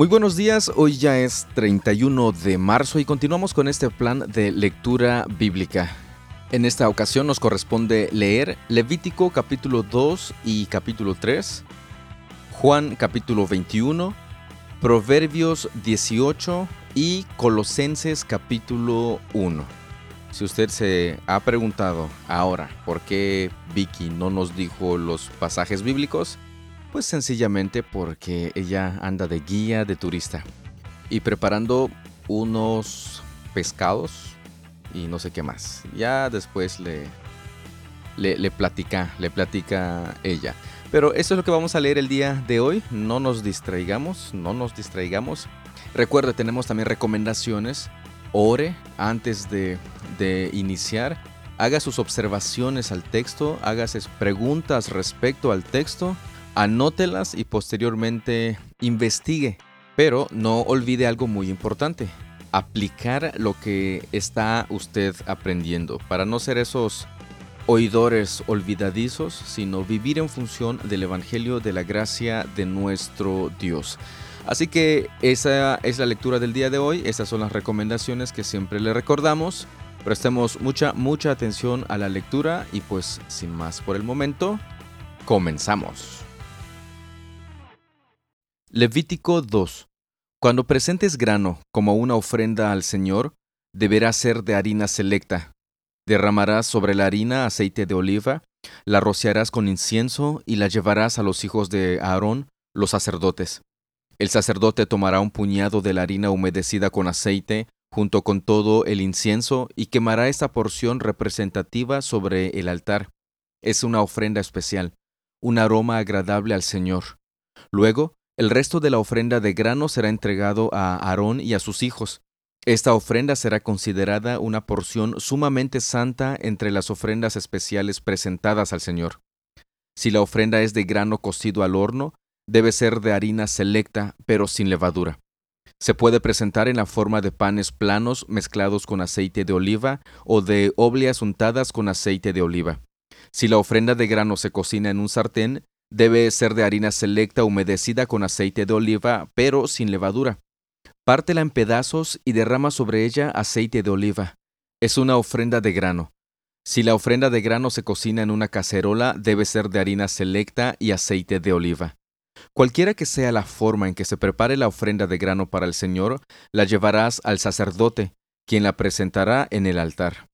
Muy buenos días, hoy ya es 31 de marzo y continuamos con este plan de lectura bíblica. En esta ocasión nos corresponde leer Levítico capítulo 2 y capítulo 3, Juan capítulo 21, Proverbios 18 y Colosenses capítulo 1. Si usted se ha preguntado ahora por qué Vicky no nos dijo los pasajes bíblicos, pues sencillamente porque ella anda de guía de turista y preparando unos pescados y no sé qué más. Ya después le, le, platica, le platica ella. Pero eso es lo que vamos a leer el día de hoy. No nos distraigamos, no nos distraigamos. Recuerde, tenemos también recomendaciones. Ore antes de, de iniciar. Haga sus observaciones al texto, haga preguntas respecto al texto anótelas y posteriormente investigue. Pero no olvide algo muy importante, aplicar lo que está usted aprendiendo para no ser esos oidores olvidadizos, sino vivir en función del Evangelio de la gracia de nuestro Dios. Así que esa es la lectura del día de hoy, esas son las recomendaciones que siempre le recordamos. Prestemos mucha, mucha atención a la lectura y pues sin más por el momento, comenzamos. Levítico 2. Cuando presentes grano como una ofrenda al Señor, deberá ser de harina selecta. Derramarás sobre la harina aceite de oliva, la rociarás con incienso y la llevarás a los hijos de Aarón, los sacerdotes. El sacerdote tomará un puñado de la harina humedecida con aceite, junto con todo el incienso, y quemará esta porción representativa sobre el altar. Es una ofrenda especial, un aroma agradable al Señor. Luego, el resto de la ofrenda de grano será entregado a Aarón y a sus hijos. Esta ofrenda será considerada una porción sumamente santa entre las ofrendas especiales presentadas al Señor. Si la ofrenda es de grano cocido al horno, debe ser de harina selecta, pero sin levadura. Se puede presentar en la forma de panes planos mezclados con aceite de oliva o de obleas untadas con aceite de oliva. Si la ofrenda de grano se cocina en un sartén, Debe ser de harina selecta humedecida con aceite de oliva, pero sin levadura. Pártela en pedazos y derrama sobre ella aceite de oliva. Es una ofrenda de grano. Si la ofrenda de grano se cocina en una cacerola, debe ser de harina selecta y aceite de oliva. Cualquiera que sea la forma en que se prepare la ofrenda de grano para el Señor, la llevarás al sacerdote, quien la presentará en el altar.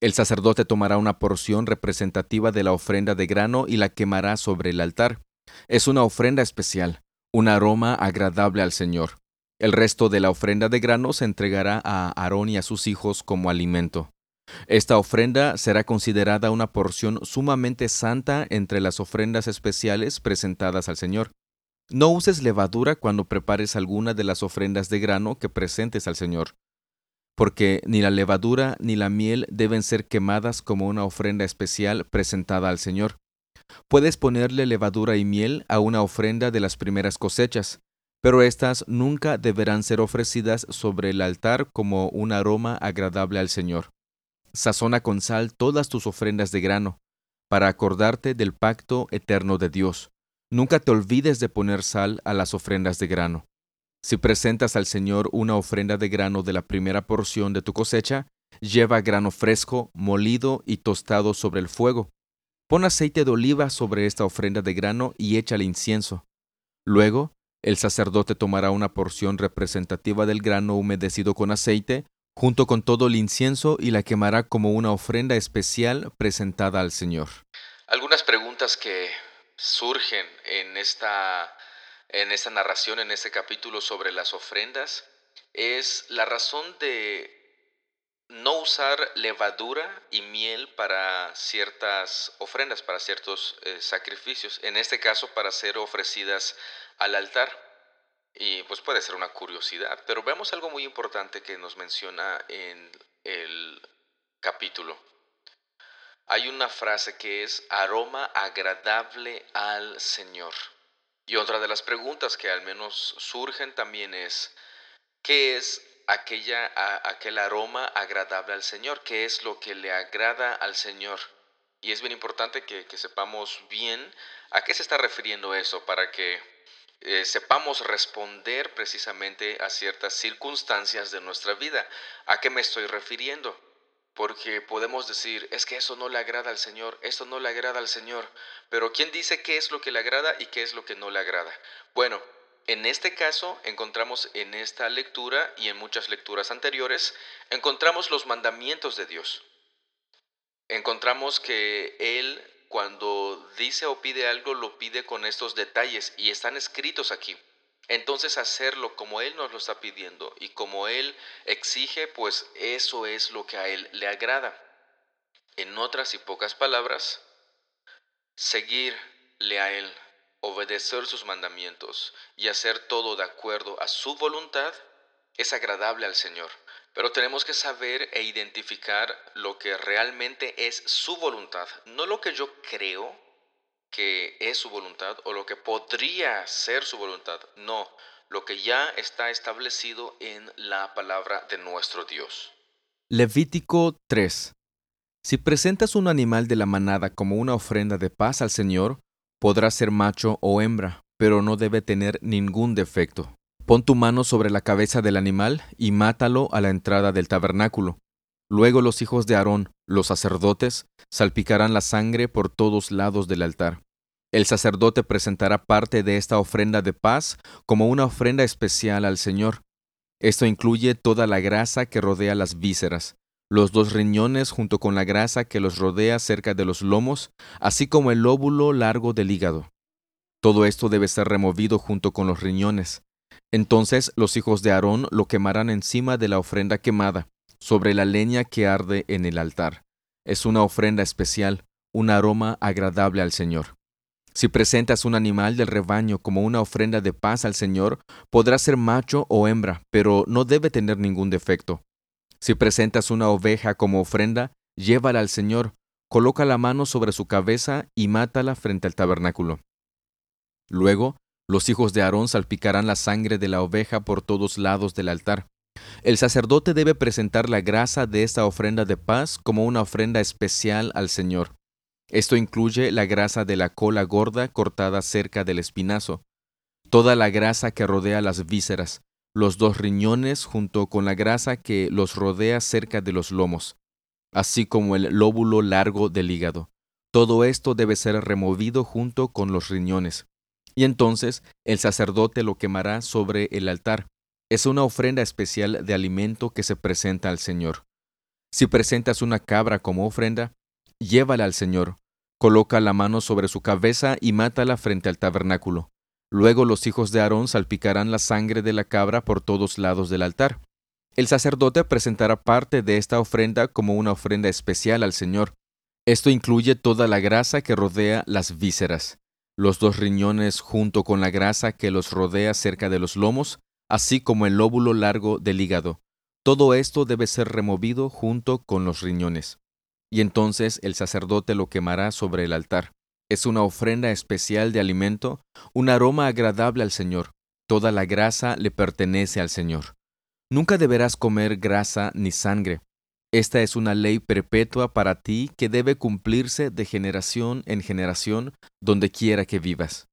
El sacerdote tomará una porción representativa de la ofrenda de grano y la quemará sobre el altar. Es una ofrenda especial, un aroma agradable al Señor. El resto de la ofrenda de grano se entregará a Aarón y a sus hijos como alimento. Esta ofrenda será considerada una porción sumamente santa entre las ofrendas especiales presentadas al Señor. No uses levadura cuando prepares alguna de las ofrendas de grano que presentes al Señor porque ni la levadura ni la miel deben ser quemadas como una ofrenda especial presentada al Señor. Puedes ponerle levadura y miel a una ofrenda de las primeras cosechas, pero éstas nunca deberán ser ofrecidas sobre el altar como un aroma agradable al Señor. Sazona con sal todas tus ofrendas de grano, para acordarte del pacto eterno de Dios. Nunca te olvides de poner sal a las ofrendas de grano. Si presentas al Señor una ofrenda de grano de la primera porción de tu cosecha, lleva grano fresco, molido y tostado sobre el fuego. Pon aceite de oliva sobre esta ofrenda de grano y échale incienso. Luego, el sacerdote tomará una porción representativa del grano humedecido con aceite, junto con todo el incienso, y la quemará como una ofrenda especial presentada al Señor. Algunas preguntas que surgen en esta en esta narración, en este capítulo sobre las ofrendas, es la razón de no usar levadura y miel para ciertas ofrendas, para ciertos eh, sacrificios, en este caso para ser ofrecidas al altar. Y pues puede ser una curiosidad, pero vemos algo muy importante que nos menciona en el capítulo. Hay una frase que es aroma agradable al Señor. Y otra de las preguntas que al menos surgen también es, ¿qué es aquella, aquel aroma agradable al Señor? ¿Qué es lo que le agrada al Señor? Y es bien importante que, sepamos bien a qué se está refiriendo eso para que eh, sepamos responder precisamente a ciertas circunstancias de nuestra vida. ¿A qué me estoy refiriendo? Porque podemos decir, es que eso no le agrada al Señor, esto no le agrada al Señor, pero ¿quién dice qué es lo que le agrada y qué es lo que no le agrada? Bueno, en este caso encontramos en esta lectura y en muchas lecturas anteriores, encontramos los mandamientos de Dios. Encontramos que Él cuando dice o pide algo lo pide con estos detalles y están escritos aquí. Entonces hacerlo como Él nos lo está pidiendo y como Él exige, pues eso es lo que a Él le agrada. En otras y pocas palabras, seguirle a Él, obedecer sus mandamientos y hacer todo de acuerdo a su voluntad es agradable al Señor. Pero tenemos que saber e identificar lo que realmente es su voluntad, no lo que yo creo que es su voluntad o lo que podría ser su voluntad, no, lo que ya está establecido en la palabra de nuestro Dios. Levítico 3. Si presentas un animal de la manada como una ofrenda de paz al Señor, podrá ser macho o hembra, pero no debe tener ningún defecto. Pon tu mano sobre la cabeza del animal y mátalo a la entrada del tabernáculo. Luego los hijos de Aarón, los sacerdotes, salpicarán la sangre por todos lados del altar. El sacerdote presentará parte de esta ofrenda de paz como una ofrenda especial al Señor. Esto incluye toda la grasa que rodea las vísceras, los dos riñones junto con la grasa que los rodea cerca de los lomos, así como el lóbulo largo del hígado. Todo esto debe ser removido junto con los riñones. Entonces los hijos de Aarón lo quemarán encima de la ofrenda quemada, sobre la leña que arde en el altar. Es una ofrenda especial, un aroma agradable al Señor. Si presentas un animal del rebaño como una ofrenda de paz al Señor, podrá ser macho o hembra, pero no debe tener ningún defecto. Si presentas una oveja como ofrenda, llévala al Señor, coloca la mano sobre su cabeza y mátala frente al tabernáculo. Luego, los hijos de Aarón salpicarán la sangre de la oveja por todos lados del altar. El sacerdote debe presentar la grasa de esta ofrenda de paz como una ofrenda especial al Señor. Esto incluye la grasa de la cola gorda cortada cerca del espinazo, toda la grasa que rodea las vísceras, los dos riñones junto con la grasa que los rodea cerca de los lomos, así como el lóbulo largo del hígado. Todo esto debe ser removido junto con los riñones. Y entonces el sacerdote lo quemará sobre el altar. Es una ofrenda especial de alimento que se presenta al Señor. Si presentas una cabra como ofrenda, llévala al Señor, coloca la mano sobre su cabeza y mátala frente al tabernáculo. Luego los hijos de Aarón salpicarán la sangre de la cabra por todos lados del altar. El sacerdote presentará parte de esta ofrenda como una ofrenda especial al Señor. Esto incluye toda la grasa que rodea las vísceras los dos riñones junto con la grasa que los rodea cerca de los lomos, así como el lóbulo largo del hígado. Todo esto debe ser removido junto con los riñones. Y entonces el sacerdote lo quemará sobre el altar. Es una ofrenda especial de alimento, un aroma agradable al Señor. Toda la grasa le pertenece al Señor. Nunca deberás comer grasa ni sangre, esta es una ley perpetua para ti que debe cumplirse de generación en generación donde quiera que vivas.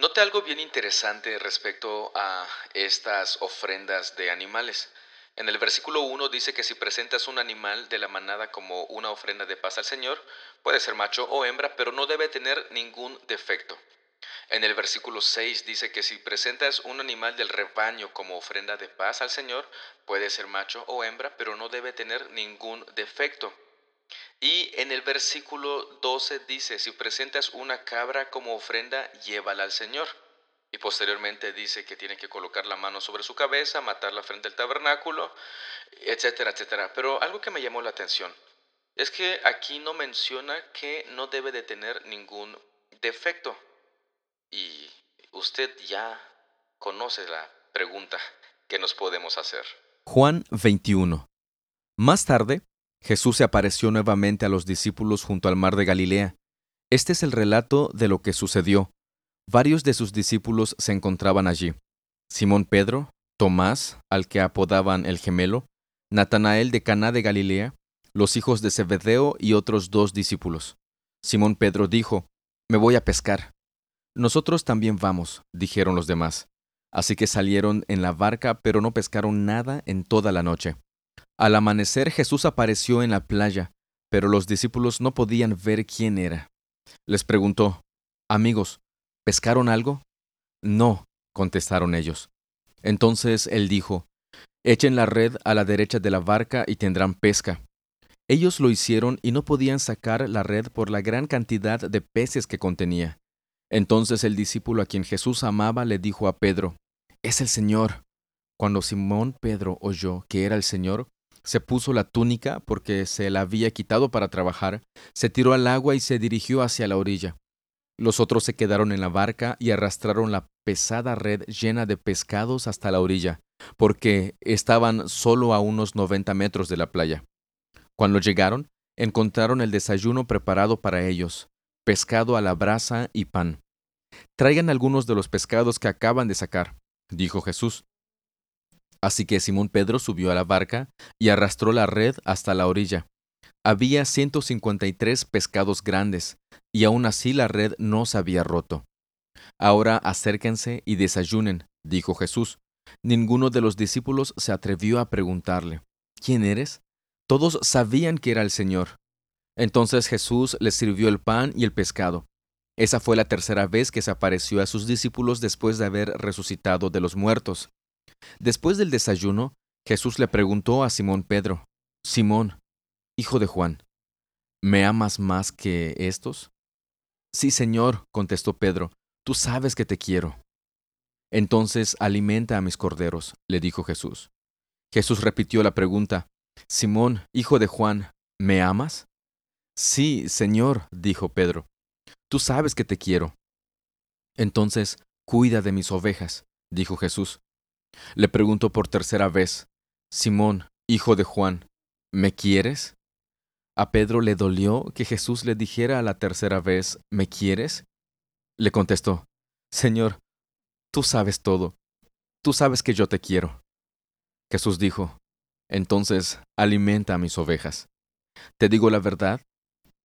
Note algo bien interesante respecto a estas ofrendas de animales. En el versículo 1 dice que si presentas un animal de la manada como una ofrenda de paz al Señor, puede ser macho o hembra, pero no debe tener ningún defecto. En el versículo 6 dice que si presentas un animal del rebaño como ofrenda de paz al Señor, puede ser macho o hembra, pero no debe tener ningún defecto. Y en el versículo 12 dice, si presentas una cabra como ofrenda, llévala al Señor. Y posteriormente dice que tiene que colocar la mano sobre su cabeza, matarla frente al tabernáculo, etcétera, etcétera. Pero algo que me llamó la atención es que aquí no menciona que no debe de tener ningún defecto. Y usted ya conoce la pregunta que nos podemos hacer. Juan 21. Más tarde, Jesús se apareció nuevamente a los discípulos junto al mar de Galilea. Este es el relato de lo que sucedió. Varios de sus discípulos se encontraban allí. Simón Pedro, Tomás, al que apodaban el gemelo, Natanael de Caná de Galilea, los hijos de Zebedeo y otros dos discípulos. Simón Pedro dijo: Me voy a pescar. Nosotros también vamos, dijeron los demás. Así que salieron en la barca, pero no pescaron nada en toda la noche. Al amanecer Jesús apareció en la playa, pero los discípulos no podían ver quién era. Les preguntó, Amigos, ¿pescaron algo? No, contestaron ellos. Entonces él dijo, Echen la red a la derecha de la barca y tendrán pesca. Ellos lo hicieron y no podían sacar la red por la gran cantidad de peces que contenía. Entonces el discípulo a quien Jesús amaba le dijo a Pedro, Es el Señor. Cuando Simón Pedro oyó que era el Señor, se puso la túnica porque se la había quitado para trabajar, se tiró al agua y se dirigió hacia la orilla. Los otros se quedaron en la barca y arrastraron la pesada red llena de pescados hasta la orilla, porque estaban solo a unos noventa metros de la playa. Cuando llegaron, encontraron el desayuno preparado para ellos, pescado a la brasa y pan. Traigan algunos de los pescados que acaban de sacar, dijo Jesús. Así que Simón Pedro subió a la barca y arrastró la red hasta la orilla. Había ciento cincuenta y tres pescados grandes, y aún así la red no se había roto. Ahora acérquense y desayunen, dijo Jesús. Ninguno de los discípulos se atrevió a preguntarle, ¿quién eres? Todos sabían que era el Señor. Entonces Jesús les sirvió el pan y el pescado. Esa fue la tercera vez que se apareció a sus discípulos después de haber resucitado de los muertos. Después del desayuno, Jesús le preguntó a Simón Pedro, Simón, hijo de Juan, ¿me amas más que estos? Sí, Señor, contestó Pedro, tú sabes que te quiero. Entonces alimenta a mis corderos, le dijo Jesús. Jesús repitió la pregunta, Simón, hijo de Juan, ¿me amas? Sí, Señor, dijo Pedro, tú sabes que te quiero. Entonces, cuida de mis ovejas, dijo Jesús. Le preguntó por tercera vez, Simón, hijo de Juan, ¿me quieres? A Pedro le dolió que Jesús le dijera a la tercera vez, ¿me quieres? Le contestó, Señor, tú sabes todo, tú sabes que yo te quiero. Jesús dijo, entonces alimenta a mis ovejas. Te digo la verdad,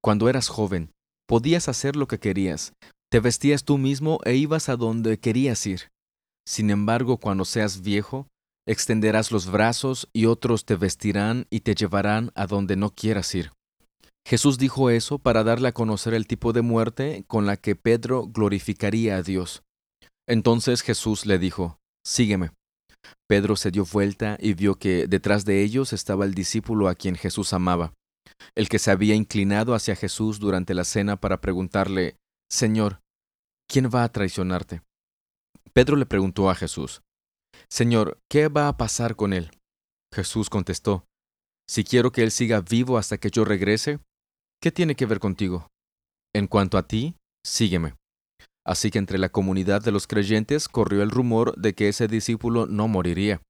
cuando eras joven, podías hacer lo que querías, te vestías tú mismo e ibas a donde querías ir. Sin embargo, cuando seas viejo, extenderás los brazos y otros te vestirán y te llevarán a donde no quieras ir. Jesús dijo eso para darle a conocer el tipo de muerte con la que Pedro glorificaría a Dios. Entonces Jesús le dijo, Sígueme. Pedro se dio vuelta y vio que detrás de ellos estaba el discípulo a quien Jesús amaba, el que se había inclinado hacia Jesús durante la cena para preguntarle, Señor, ¿quién va a traicionarte? Pedro le preguntó a Jesús, Señor, ¿qué va a pasar con él? Jesús contestó, Si quiero que él siga vivo hasta que yo regrese, ¿qué tiene que ver contigo? En cuanto a ti, sígueme. Así que entre la comunidad de los creyentes corrió el rumor de que ese discípulo no moriría.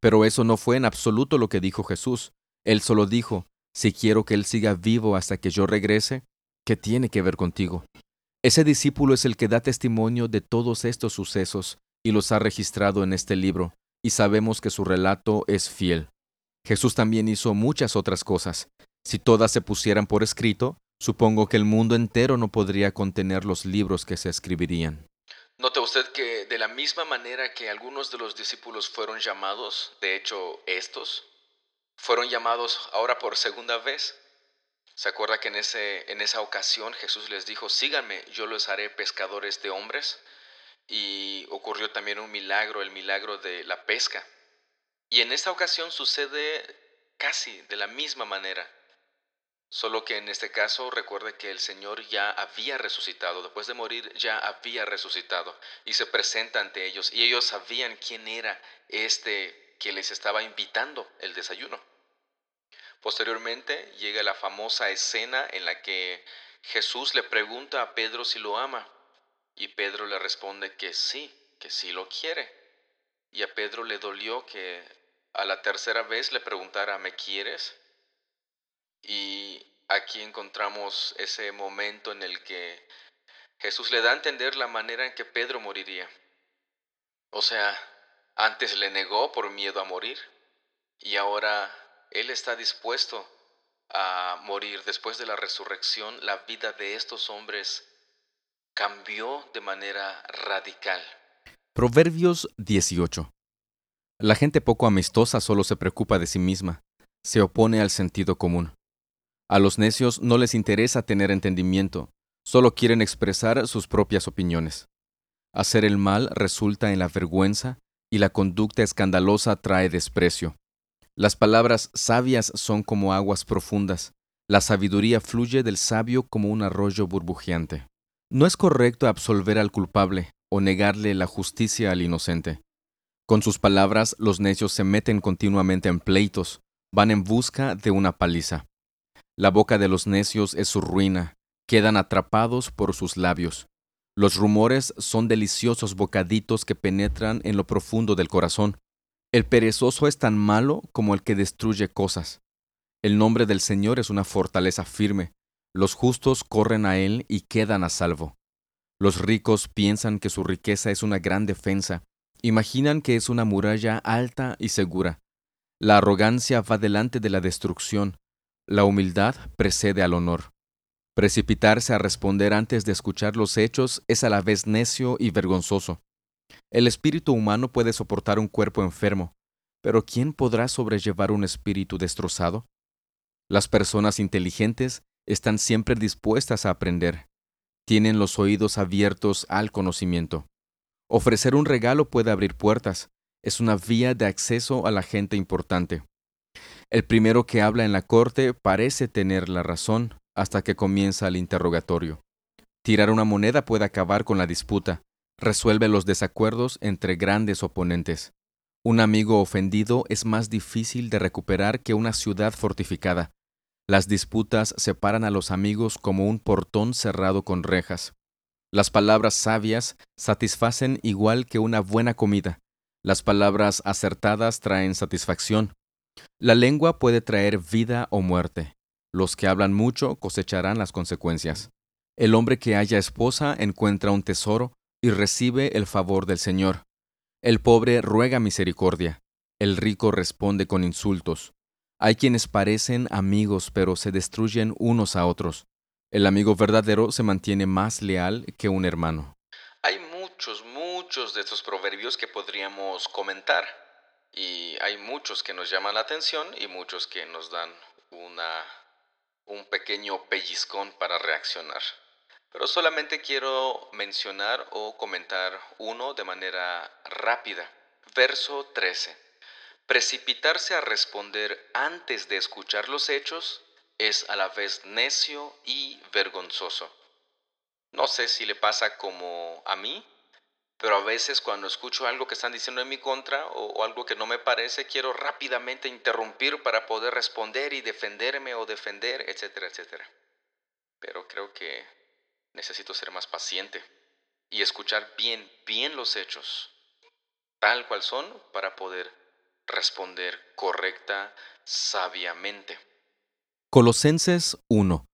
Pero eso no fue en absoluto lo que dijo Jesús. Él solo dijo, si quiero que él siga vivo hasta que yo regrese, ¿qué tiene que ver contigo? Ese discípulo es el que da testimonio de todos estos sucesos y los ha registrado en este libro, y sabemos que su relato es fiel. Jesús también hizo muchas otras cosas. Si todas se pusieran por escrito, supongo que el mundo entero no podría contener los libros que se escribirían. ¿Nota usted que de la misma manera que algunos de los discípulos fueron llamados, de hecho estos, fueron llamados ahora por segunda vez? ¿Se acuerda que en, ese, en esa ocasión Jesús les dijo, síganme, yo los haré pescadores de hombres? Y ocurrió también un milagro, el milagro de la pesca. Y en esta ocasión sucede casi de la misma manera. Solo que en este caso recuerde que el Señor ya había resucitado, después de morir ya había resucitado y se presenta ante ellos y ellos sabían quién era este que les estaba invitando el desayuno. Posteriormente llega la famosa escena en la que Jesús le pregunta a Pedro si lo ama y Pedro le responde que sí, que sí lo quiere. Y a Pedro le dolió que a la tercera vez le preguntara, ¿me quieres? Y aquí encontramos ese momento en el que Jesús le da a entender la manera en que Pedro moriría. O sea, antes le negó por miedo a morir y ahora él está dispuesto a morir después de la resurrección. La vida de estos hombres cambió de manera radical. Proverbios 18. La gente poco amistosa solo se preocupa de sí misma, se opone al sentido común. A los necios no les interesa tener entendimiento, solo quieren expresar sus propias opiniones. Hacer el mal resulta en la vergüenza y la conducta escandalosa trae desprecio. Las palabras sabias son como aguas profundas, la sabiduría fluye del sabio como un arroyo burbujeante. No es correcto absolver al culpable o negarle la justicia al inocente. Con sus palabras los necios se meten continuamente en pleitos, van en busca de una paliza. La boca de los necios es su ruina, quedan atrapados por sus labios. Los rumores son deliciosos bocaditos que penetran en lo profundo del corazón. El perezoso es tan malo como el que destruye cosas. El nombre del Señor es una fortaleza firme. Los justos corren a Él y quedan a salvo. Los ricos piensan que su riqueza es una gran defensa, imaginan que es una muralla alta y segura. La arrogancia va delante de la destrucción, la humildad precede al honor. Precipitarse a responder antes de escuchar los hechos es a la vez necio y vergonzoso. El espíritu humano puede soportar un cuerpo enfermo, pero ¿quién podrá sobrellevar un espíritu destrozado? Las personas inteligentes están siempre dispuestas a aprender, tienen los oídos abiertos al conocimiento. Ofrecer un regalo puede abrir puertas, es una vía de acceso a la gente importante. El primero que habla en la corte parece tener la razón hasta que comienza el interrogatorio. Tirar una moneda puede acabar con la disputa, resuelve los desacuerdos entre grandes oponentes. Un amigo ofendido es más difícil de recuperar que una ciudad fortificada. Las disputas separan a los amigos como un portón cerrado con rejas. Las palabras sabias satisfacen igual que una buena comida. Las palabras acertadas traen satisfacción. La lengua puede traer vida o muerte. Los que hablan mucho cosecharán las consecuencias. El hombre que haya esposa encuentra un tesoro y recibe el favor del Señor. El pobre ruega misericordia. El rico responde con insultos. Hay quienes parecen amigos pero se destruyen unos a otros. El amigo verdadero se mantiene más leal que un hermano. Hay muchos, muchos de estos proverbios que podríamos comentar. Y hay muchos que nos llaman la atención y muchos que nos dan una, un pequeño pellizcón para reaccionar. Pero solamente quiero mencionar o comentar uno de manera rápida. Verso 13. Precipitarse a responder antes de escuchar los hechos es a la vez necio y vergonzoso. No sé si le pasa como a mí, pero a veces cuando escucho algo que están diciendo en mi contra o, algo que no me parece, quiero rápidamente interrumpir para poder responder y defenderme o defender, etcétera, etcétera. Pero creo que necesito ser más paciente y escuchar bien, bien los hechos, tal cual son, para poder responder correcta, sabiamente. Colosenses 1.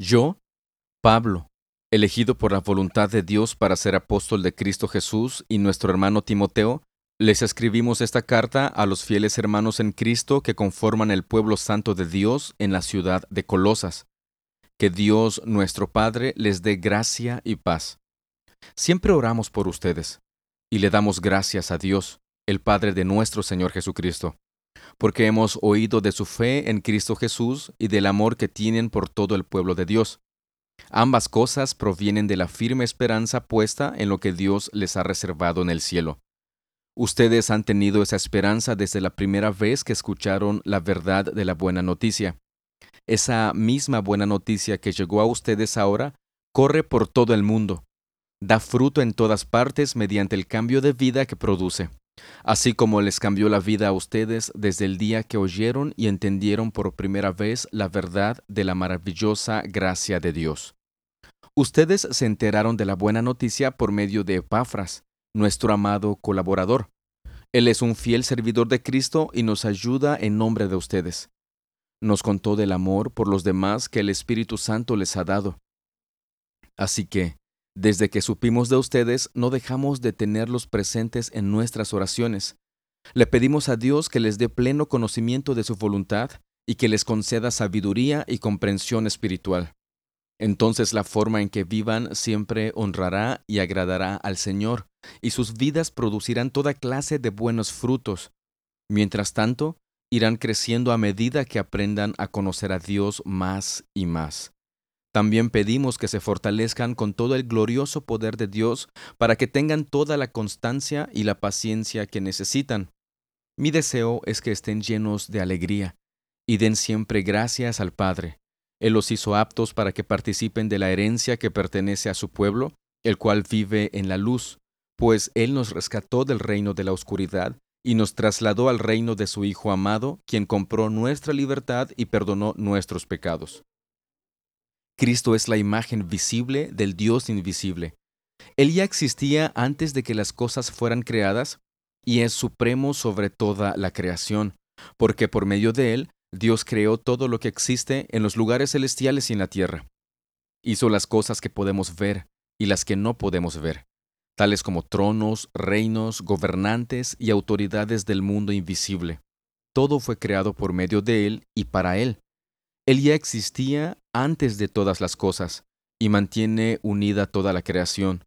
Yo, Pablo, elegido por la voluntad de Dios para ser apóstol de Cristo Jesús y nuestro hermano Timoteo, les escribimos esta carta a los fieles hermanos en Cristo que conforman el pueblo santo de Dios en la ciudad de Colosas. Que Dios nuestro Padre les dé gracia y paz. Siempre oramos por ustedes y le damos gracias a Dios el Padre de nuestro Señor Jesucristo, porque hemos oído de su fe en Cristo Jesús y del amor que tienen por todo el pueblo de Dios. Ambas cosas provienen de la firme esperanza puesta en lo que Dios les ha reservado en el cielo. Ustedes han tenido esa esperanza desde la primera vez que escucharon la verdad de la buena noticia. Esa misma buena noticia que llegó a ustedes ahora corre por todo el mundo, da fruto en todas partes mediante el cambio de vida que produce así como les cambió la vida a ustedes desde el día que oyeron y entendieron por primera vez la verdad de la maravillosa gracia de Dios. Ustedes se enteraron de la buena noticia por medio de Epafras, nuestro amado colaborador. Él es un fiel servidor de Cristo y nos ayuda en nombre de ustedes. Nos contó del amor por los demás que el Espíritu Santo les ha dado. Así que, desde que supimos de ustedes, no dejamos de tenerlos presentes en nuestras oraciones. Le pedimos a Dios que les dé pleno conocimiento de su voluntad y que les conceda sabiduría y comprensión espiritual. Entonces la forma en que vivan siempre honrará y agradará al Señor, y sus vidas producirán toda clase de buenos frutos. Mientras tanto, irán creciendo a medida que aprendan a conocer a Dios más y más. También pedimos que se fortalezcan con todo el glorioso poder de Dios para que tengan toda la constancia y la paciencia que necesitan. Mi deseo es que estén llenos de alegría y den siempre gracias al Padre. Él los hizo aptos para que participen de la herencia que pertenece a su pueblo, el cual vive en la luz, pues Él nos rescató del reino de la oscuridad y nos trasladó al reino de su Hijo amado, quien compró nuestra libertad y perdonó nuestros pecados. Cristo es la imagen visible del Dios invisible. Él ya existía antes de que las cosas fueran creadas y es supremo sobre toda la creación, porque por medio de Él Dios creó todo lo que existe en los lugares celestiales y en la tierra. Hizo las cosas que podemos ver y las que no podemos ver, tales como tronos, reinos, gobernantes y autoridades del mundo invisible. Todo fue creado por medio de Él y para Él. Él ya existía antes de todas las cosas y mantiene unida toda la creación.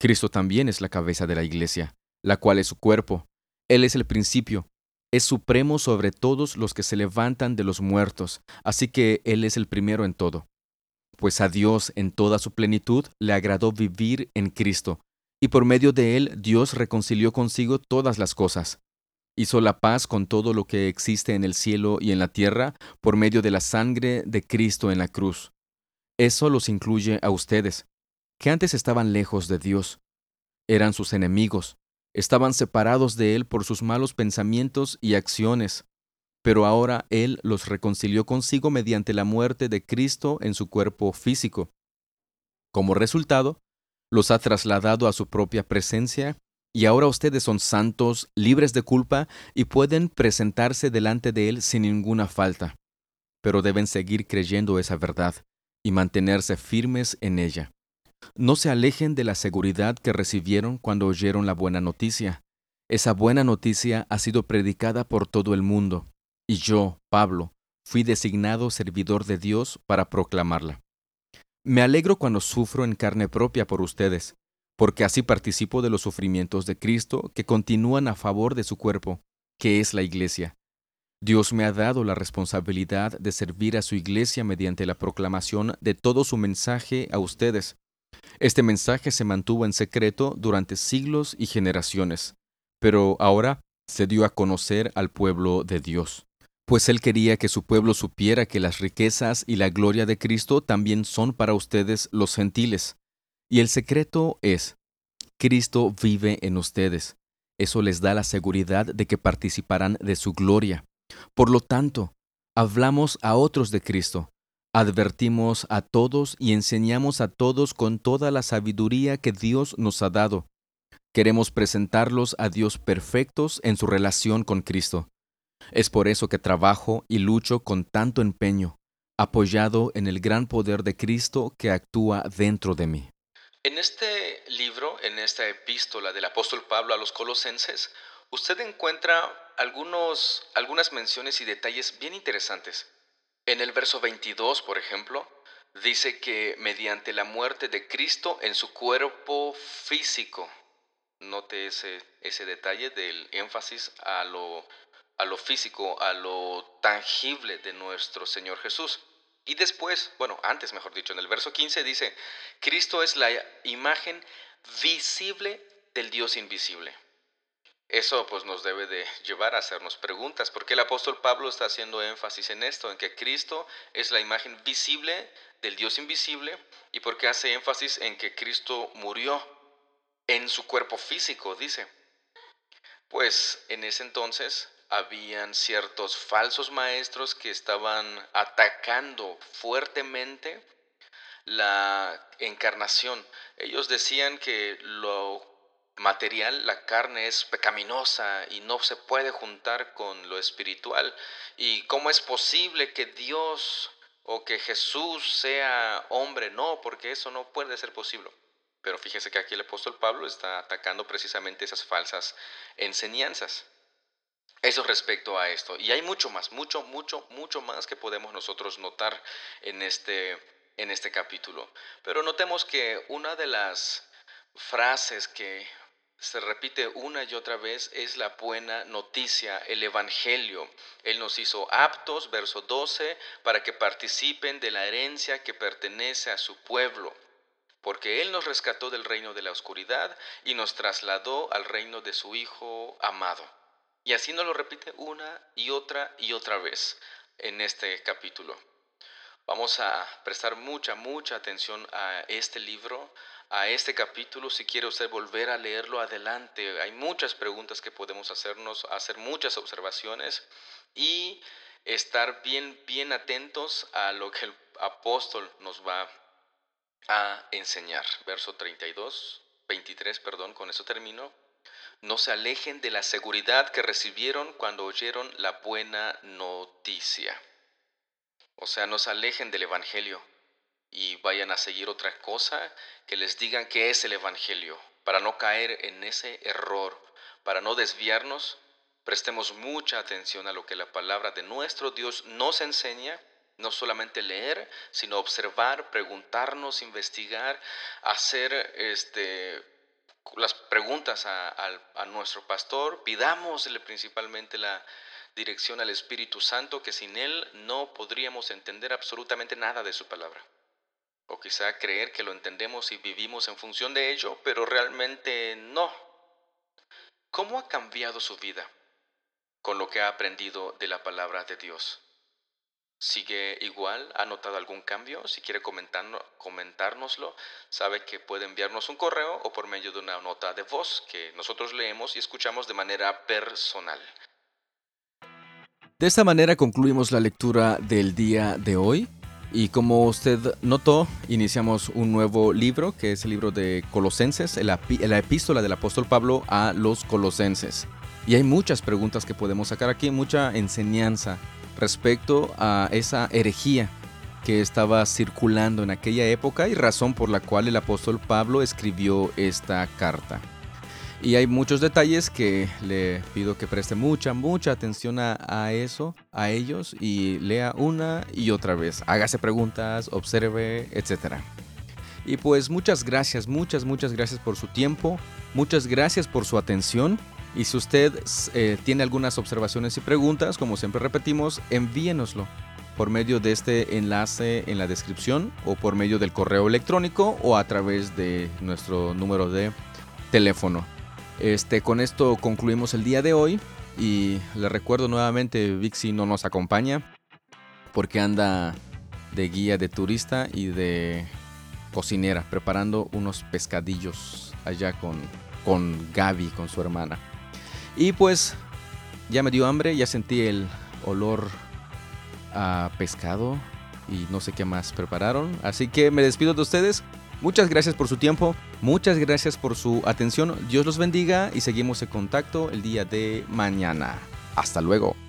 Cristo también es la cabeza de la iglesia, la cual es su cuerpo. Él es el principio, es supremo sobre todos los que se levantan de los muertos, así que Él es el primero en todo. Pues a Dios en toda su plenitud le agradó vivir en Cristo, y por medio de Él Dios reconcilió consigo todas las cosas hizo la paz con todo lo que existe en el cielo y en la tierra por medio de la sangre de Cristo en la cruz. Eso los incluye a ustedes, que antes estaban lejos de Dios. Eran sus enemigos, estaban separados de Él por sus malos pensamientos y acciones, pero ahora Él los reconcilió consigo mediante la muerte de Cristo en su cuerpo físico. Como resultado, los ha trasladado a su propia presencia y ahora ustedes son santos, libres de culpa y pueden presentarse delante de Él sin ninguna falta. Pero deben seguir creyendo esa verdad y mantenerse firmes en ella. No se alejen de la seguridad que recibieron cuando oyeron la buena noticia. Esa buena noticia ha sido predicada por todo el mundo, y yo, Pablo, fui designado servidor de Dios para proclamarla. Me alegro cuando sufro en carne propia por ustedes, porque así participo de los sufrimientos de Cristo que continúan a favor de su cuerpo, que es la Iglesia. Dios me ha dado la responsabilidad de servir a su Iglesia mediante la proclamación de todo su mensaje a ustedes. Este mensaje se mantuvo en secreto durante siglos y generaciones, pero ahora se dio a conocer al pueblo de Dios, pues Él quería que su pueblo supiera que las riquezas y la gloria de Cristo también son para ustedes los gentiles y el secreto es, Cristo vive en ustedes. Eso les da la seguridad de que participarán de su gloria. Por lo tanto, hablamos a otros de Cristo, advertimos a todos y enseñamos a todos con toda la sabiduría que Dios nos ha dado. Queremos presentarlos a Dios perfectos en su relación con Cristo. Es por eso que trabajo y lucho con tanto empeño, apoyado en el gran poder de Cristo que actúa dentro de mí. En este libro, en esta epístola del apóstol Pablo a los colosenses, usted encuentra algunos, algunas menciones y detalles bien interesantes. En el verso 22, por ejemplo, dice que mediante la muerte de Cristo en su cuerpo físico, note ese, ese detalle del énfasis a lo, a lo físico, a lo tangible de nuestro Señor Jesús. Y después, bueno, antes mejor dicho, en el verso 15 dice, Cristo es la imagen visible del Dios invisible. Eso pues nos debe de llevar a hacernos preguntas, porque el apóstol Pablo está haciendo énfasis en esto, en que Cristo es la imagen visible del Dios invisible, y porque hace énfasis en que Cristo murió en su cuerpo físico, dice. Pues en ese entonces habían ciertos falsos maestros que estaban atacando fuertemente la encarnación. Ellos decían que lo material, la carne es pecaminosa y no se puede juntar con lo espiritual. ¿Y cómo es posible que Dios o que Jesús sea hombre? No, porque eso no puede ser posible. Pero fíjese que aquí el apóstol Pablo está atacando precisamente esas falsas enseñanzas. Eso respecto a esto. Y hay mucho más, mucho, mucho, mucho más que podemos nosotros notar en este, en este capítulo. Pero notemos que una de las frases que se repite una y otra vez es la buena noticia, el Evangelio. Él nos hizo aptos, verso 12, para que participen de la herencia que pertenece a su pueblo, porque Él nos rescató del reino de la oscuridad y nos trasladó al reino de su Hijo amado. Y así nos lo repite una y otra y otra vez en este capítulo. Vamos a prestar mucha, mucha atención a este libro, a este capítulo, si quiere usted volver a leerlo adelante. Hay muchas preguntas que podemos hacernos, hacer muchas observaciones y estar bien, bien atentos a lo que el apóstol nos va a enseñar. Verso 32, 23, perdón, con eso termino. No se alejen de la seguridad que recibieron cuando oyeron la buena noticia. O sea, no se alejen del Evangelio y vayan a seguir otra cosa que les digan que es el Evangelio, para no caer en ese error, para no desviarnos, prestemos mucha atención a lo que la palabra de nuestro Dios nos enseña, no solamente leer, sino observar, preguntarnos, investigar, hacer este, las preguntas a, nuestro pastor, pidámosle principalmente la dirección al Espíritu Santo, que sin Él no podríamos entender absolutamente nada de su palabra o quizá creer que lo entendemos y vivimos en función de ello, pero realmente no. ¿Cómo ha cambiado su vida con lo que ha aprendido de la palabra de Dios? ¿Sigue igual? ¿Ha notado algún cambio? Si quiere comentárnoslo, sabe que puede enviarnos un correo o por medio de una nota de voz que nosotros leemos y escuchamos de manera personal. De esta manera concluimos la lectura del día de hoy. Y como usted notó, iniciamos un nuevo libro, que es el libro de Colosenses, la, epístola del apóstol Pablo a los Colosenses. Y hay muchas preguntas que podemos sacar aquí, mucha enseñanza respecto a esa herejía que estaba circulando en aquella época y razón por la cual el apóstol Pablo escribió esta carta. Y hay muchos detalles que le pido que preste mucha, mucha atención a, eso, a ellos, y lea una y otra vez. Hágase preguntas, observe, etc. Y pues muchas gracias, muchas, muchas gracias por su tiempo, muchas gracias por su atención. Y si usted eh, tiene algunas observaciones y preguntas, como siempre repetimos, envíenoslo por medio de este enlace en la descripción o por medio del correo electrónico o a través de nuestro número de teléfono. Este, con esto concluimos el día de hoy y le recuerdo nuevamente, Vixi no nos acompaña porque anda de guía de turista y de cocinera preparando unos pescadillos allá con, con Gaby, con su hermana. Y pues ya me dio hambre, ya sentí el olor a pescado y no sé qué más prepararon. Así que me despido de ustedes. Muchas gracias por su tiempo, muchas gracias por su atención. Dios los bendiga y seguimos en contacto el día de mañana. Hasta luego.